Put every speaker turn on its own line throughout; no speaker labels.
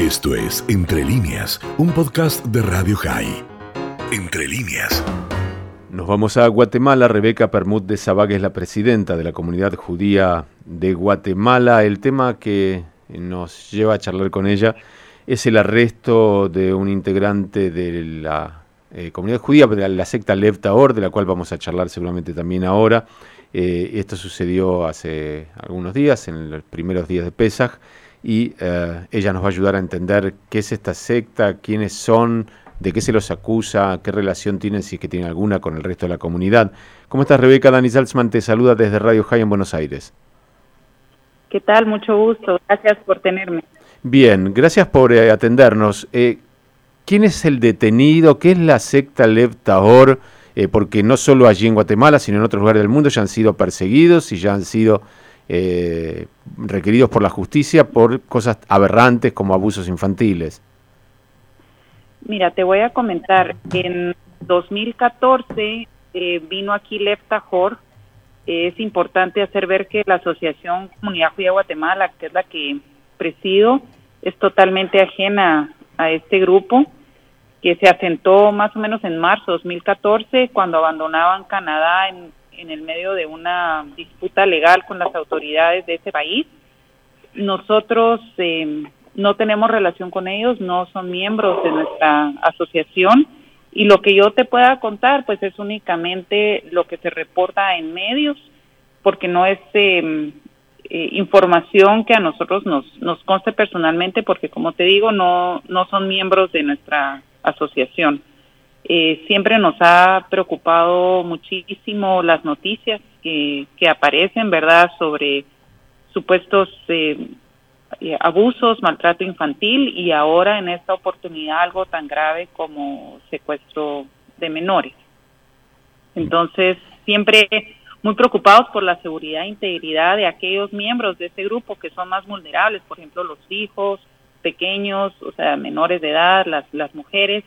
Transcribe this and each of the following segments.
Esto es Entre líneas, un podcast de Radio High. Entre líneas.
Nos vamos a Guatemala. Rebeca Permut de Sabag es la presidenta de la comunidad judía de Guatemala. El tema que nos lleva a charlar con ella es el arresto de un integrante de la eh, comunidad judía, de la secta Lev Taor, de la cual vamos a charlar seguramente también ahora. Eh, esto sucedió hace algunos días, en los primeros días de Pesach, y eh, ella nos va a ayudar a entender qué es esta secta, quiénes son, de qué se los acusa, qué relación tienen, si es que tienen alguna, con el resto de la comunidad. ¿Cómo estás, Rebeca? Dani Salzman te saluda desde Radio High en Buenos Aires.
¿Qué tal? Mucho gusto. Gracias por tenerme.
Bien, gracias por eh, atendernos. Eh, ¿Quién es el detenido? ¿Qué es la secta Lev Tahor? Eh, porque no solo allí en Guatemala, sino en otros lugares del mundo ya han sido perseguidos y ya han sido requeridos por la justicia por cosas aberrantes como abusos infantiles.
Mira, te voy a comentar. En 2014 vino aquí Lev Tahor. Es importante hacer ver que la Asociación Comunidad Judía Guatemala, que es la que presido es totalmente ajena a este grupo que se asentó más o menos en marzo de 2014 cuando abandonaban Canadá en, en el medio de una disputa legal con las autoridades de ese país. Nosotros eh, no tenemos relación con ellos, no son miembros de nuestra asociación y lo que yo te pueda contar pues es únicamente lo que se reporta en medios porque no es eh, eh, información que a nosotros nos, nos conste personalmente, porque como te digo, no, no son miembros de nuestra asociación. Eh, siempre nos ha preocupado muchísimo las noticias que, que aparecen, ¿verdad?, sobre supuestos eh, abusos, maltrato infantil y ahora en esta oportunidad algo tan grave como secuestro de menores. Entonces, siempre muy preocupados por la seguridad e integridad de aquellos miembros de ese grupo que son más vulnerables, por ejemplo, los hijos pequeños, o sea, menores de edad, las, las mujeres.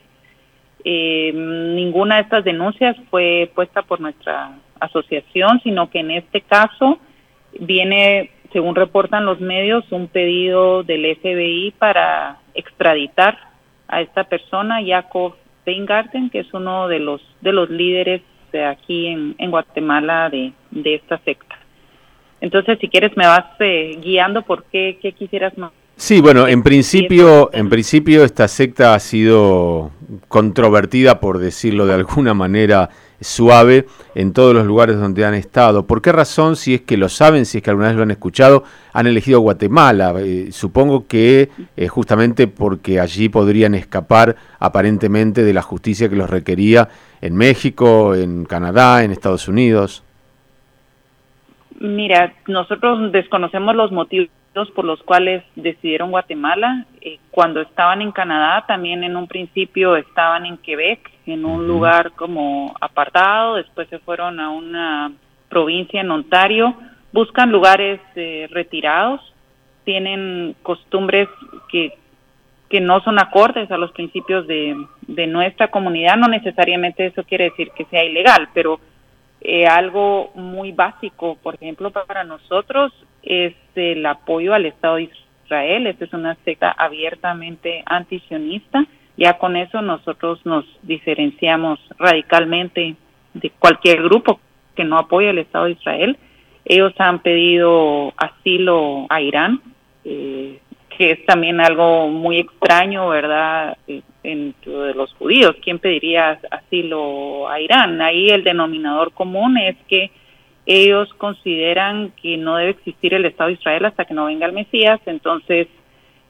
Eh, ninguna de estas denuncias fue puesta por nuestra asociación, sino que en este caso viene, según reportan los medios, un pedido del FBI para extraditar a esta persona, Jacob Weingarten, que es uno de los de los líderes aquí en, Guatemala de, esta secta. Entonces, si quieres, me vas eh, guiando por qué, quisieras más.
Sí, bueno, en principio, en principio esta secta ha sido controvertida, por decirlo de alguna manera suave, en todos los lugares donde han estado. ¿Por qué razón, si es que lo saben, si es que alguna vez lo han escuchado, han elegido Guatemala? Eh, supongo que eh, justamente porque allí podrían escapar aparentemente de la justicia que los requería en México, en Canadá, en Estados Unidos.
Mira, nosotros desconocemos los motivos por los cuales decidieron Guatemala. Eh, cuando estaban en Canadá, también en un principio estaban en Quebec, en un lugar como apartado, después se fueron a una provincia en Ontario, buscan lugares eh, retirados, tienen costumbres que, que no son acordes a los principios de, de nuestra comunidad, no necesariamente eso quiere decir que sea ilegal, pero eh, algo muy básico, por ejemplo, para nosotros es el apoyo al Estado de Israel. Esta es una secta abiertamente antisionista. Ya con eso nosotros nos diferenciamos radicalmente de cualquier grupo que no apoye al Estado de Israel. Ellos han pedido asilo a Irán, eh, que es también algo muy extraño, ¿verdad? Eh, entre de los judíos. ¿Quién pediría asilo a Irán? Ahí el denominador común es que ellos consideran que no debe existir el Estado de Israel hasta que no venga el Mesías, entonces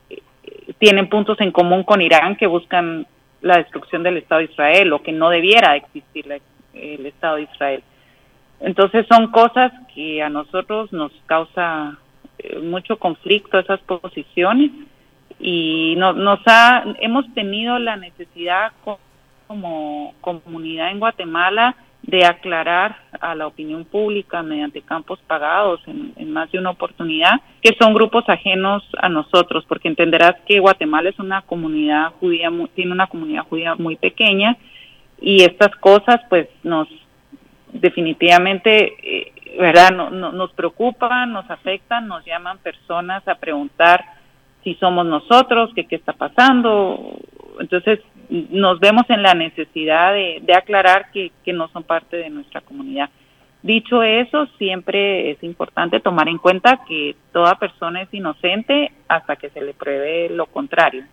eh, tienen puntos en común con Irán que buscan la destrucción del Estado de Israel o que no debiera existir el Estado de Israel. Entonces son cosas que a nosotros nos causa eh, mucho conflicto esas posiciones y no, nos ha, hemos tenido la necesidad como comunidad en Guatemala de aclarar a la opinión pública mediante campos pagados en, más de una oportunidad que son grupos ajenos a nosotros, porque entenderás que Guatemala es una comunidad judía, tiene una comunidad judía muy pequeña y estas cosas pues nos definitivamente, eh, ¿verdad? No, nos preocupan, nos afectan, nos llaman personas a preguntar si somos nosotros, que qué está pasando. Entonces nos vemos en la necesidad de, aclarar que, que no son parte de nuestra comunidad. Dicho eso, siempre es importante tomar en cuenta que toda persona es inocente hasta que se le pruebe lo contrario.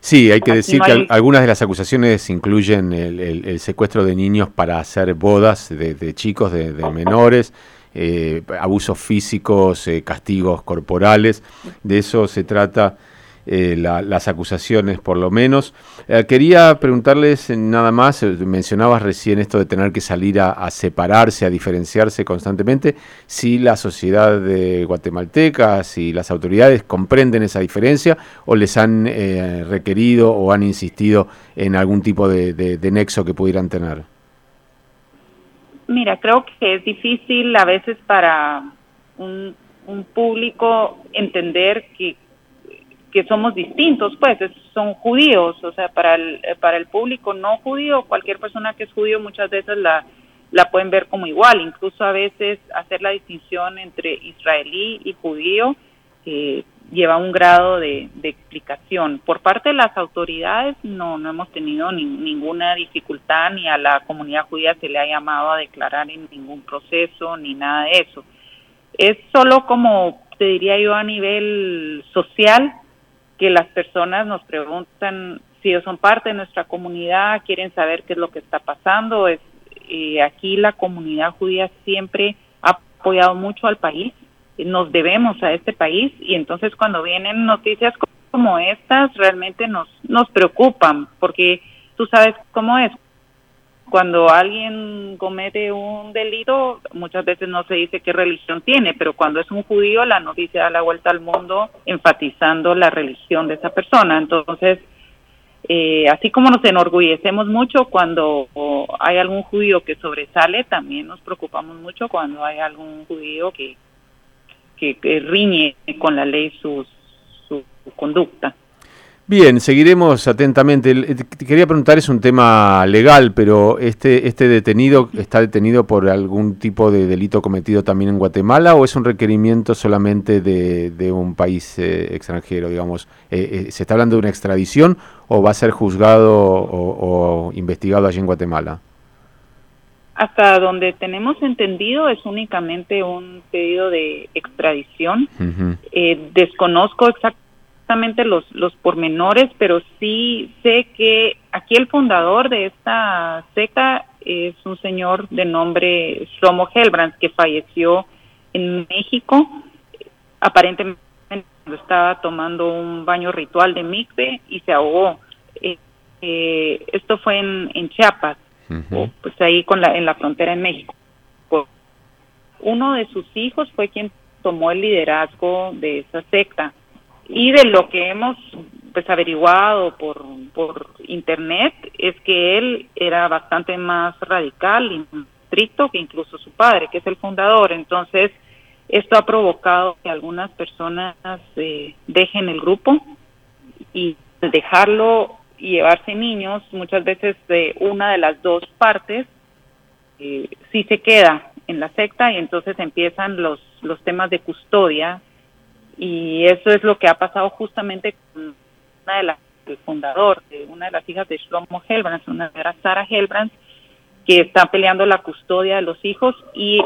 Sí, hay que decir que algunas de las acusaciones incluyen el, secuestro de niños para hacer bodas de, chicos, de, menores, eh, abusos físicos, eh, castigos corporales. De eso se trata eh, las acusaciones por lo menos. Quería preguntarles nada más, mencionabas recién esto de tener que salir a, separarse, a diferenciarse constantemente, si la sociedad de guatemalteca, si las autoridades comprenden esa diferencia o les han requerido o han insistido en algún tipo de, nexo que pudieran tener.
Mira, creo que es difícil a veces para un público entender que que somos distintos, pues son judíos, o sea, para el, para el público no judío, cualquier persona que es judío muchas veces la, la pueden ver como igual, incluso a veces hacer la distinción entre israelí y judío eh, lleva un grado de, explicación. Por parte de las autoridades no, no hemos tenido ninguna dificultad, ni a la comunidad judía se le ha llamado a declarar en ningún proceso, ni nada de eso. Es solo como, te diría yo, a nivel social, que las personas nos preguntan si ellos son parte de nuestra comunidad, quieren saber qué es lo que está pasando. Es, eh, aquí la comunidad judía siempre ha apoyado mucho al país, nos debemos a este país y entonces cuando vienen noticias como estas realmente nos, nos preocupan porque tú sabes cómo es, cuando alguien comete un delito, muchas veces no se dice qué religión tiene, pero cuando es un judío, la noticia da la vuelta al mundo enfatizando la religión de esa persona. Entonces, eh, así como nos enorgullecemos mucho cuando hay algún judío que sobresale, también nos preocupamos mucho cuando hay algún judío que, que, riñe con la ley su conducta.
Bien, seguiremos atentamente. Te quería preguntar, es un tema legal, pero este, este detenido está detenido por algún tipo de delito cometido también en Guatemala o es un requerimiento solamente de, un país eh, extranjero, digamos. Eh, eh, ¿Se está hablando de una extradición o va a ser juzgado o, investigado allí en Guatemala?
Hasta donde tenemos entendido es únicamente un pedido de extradición. desconozco exactamente los, los pormenores, pero sí sé que aquí el fundador de esta secta es un señor de nombre Shlomo Helbrands que falleció en México. Aparentemente estaba tomando un baño ritual de mikve y se ahogó. Eh, eh, esto fue en, en Chiapas, pues ahí con la, en la frontera en México. Uno de sus hijos fue quien tomó el liderazgo de esa secta y de lo que hemos pues averiguado por, por internet es que él era bastante más radical y estricto que incluso su padre, que es el fundador. Entonces, esto ha provocado que algunas personas eh, dejen el grupo y dejarlo y llevarse niños, muchas veces de una de las dos partes, eh, sí se queda en la secta y entonces empiezan los, los temas de custodia. Y eso es lo que ha pasado justamente con una de las el fundador de una de las hijas de Shlomo Helbrands, una era Sara Helbrands, que está peleando la custodia de los hijos y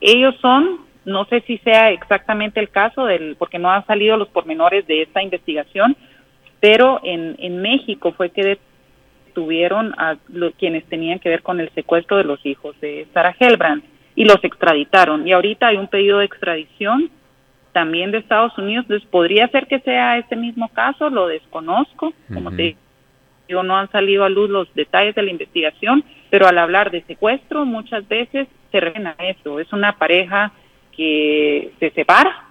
ellos son, no sé si sea exactamente el caso del, porque no han salido los pormenores de esta investigación, pero en, en México fue que detuvieron a quienes tenían que ver con el secuestro de los hijos de Sara Helbrands y los extraditaron. Y ahorita hay un pedido de extradición también de Estados Unidos. Entonces, podría ser que sea este mismo caso, lo desconozco. Como te digo, no han salido a luz los detalles de la investigación, pero al hablar de secuestro, muchas veces se refieren a eso. Es una pareja que se separa,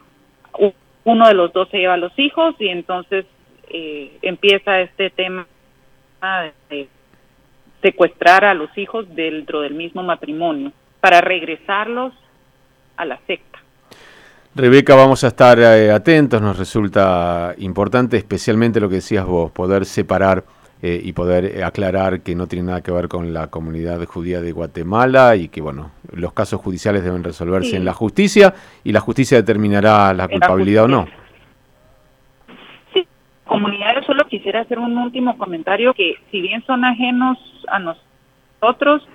uno de los dos se lleva a los hijos y entonces eh, empieza este tema de secuestrar a los hijos dentro del mismo matrimonio para regresarlos a la secta.
Rebeca, vamos a estar eh, atentos, nos resulta importante, especialmente lo que decías vos, poder separar eh, y poder eh, aclarar que no tiene nada que ver con la comunidad judía de Guatemala y que, bueno, los casos judiciales deben resolverse en la justicia y la justicia determinará la culpabilidad o no.
Comunidad yo solo quisiera hacer un último comentario que si bien son ajenos a nosotros,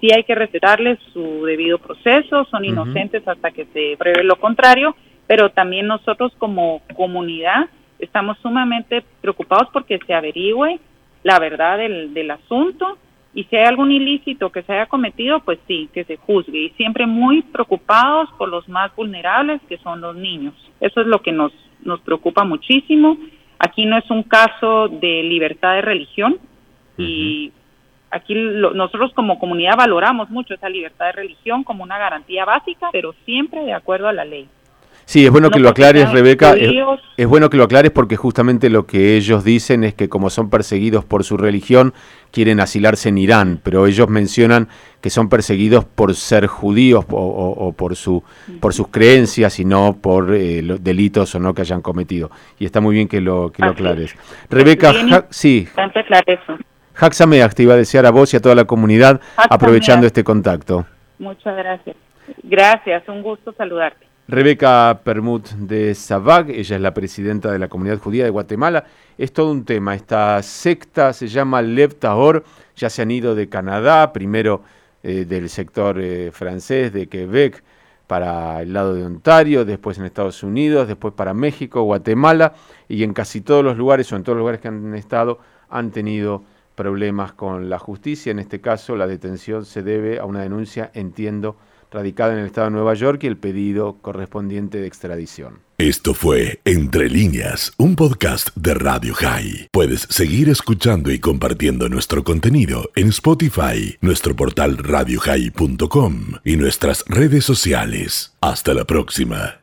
sí hay que respetarles su debido proceso, son inocentes hasta que se pruebe lo contrario, pero también nosotros como comunidad estamos sumamente preocupados porque se averigüe la verdad del, del asunto y si hay algún ilícito que se haya cometido, pues sí, que se juzgue. Y siempre muy preocupados por los más vulnerables, que son los niños. Eso es lo que nos, nos preocupa muchísimo. Aquí no es un caso de libertad de religión y aquí nosotros como comunidad valoramos mucho esa libertad de religión como una garantía básica, pero siempre de acuerdo a la ley.
Sí, es bueno que lo aclares, Rebeca. Es, bueno que lo aclares porque justamente lo que ellos dicen es que como son perseguidos por su religión, quieren asilarse en Irán, pero ellos mencionan que son perseguidos por ser judíos o, por, su, por sus creencias y no por eh, los delitos o no que hayan cometido. Y está muy bien que lo, que lo aclares. Rebeca, sí. Haxameach te iba a desear a vos y a toda la comunidad aprovechando este contacto.
Muchas gracias. Gracias, un gusto saludarte.
Rebeca Permut de Sabag, ella es la presidenta de la comunidad judía de Guatemala. Es todo un tema. Esta secta se llama Lev Tahor, ya se han ido de Canadá, primero eh, del sector eh, francés de Quebec para el lado de Ontario, después en Estados Unidos, después para México, Guatemala, y en casi todos los lugares o en todos los lugares que han estado han tenido problemas con la justicia. En este caso, la detención se debe a una denuncia, entiendo, radicada en el estado de Nueva York y el pedido correspondiente de extradición.
Esto fue Entre líneas, un podcast de Radio High. Puedes seguir escuchando y compartiendo nuestro contenido en Spotify, nuestro portal radiohigh.com y nuestras redes sociales. Hasta la próxima.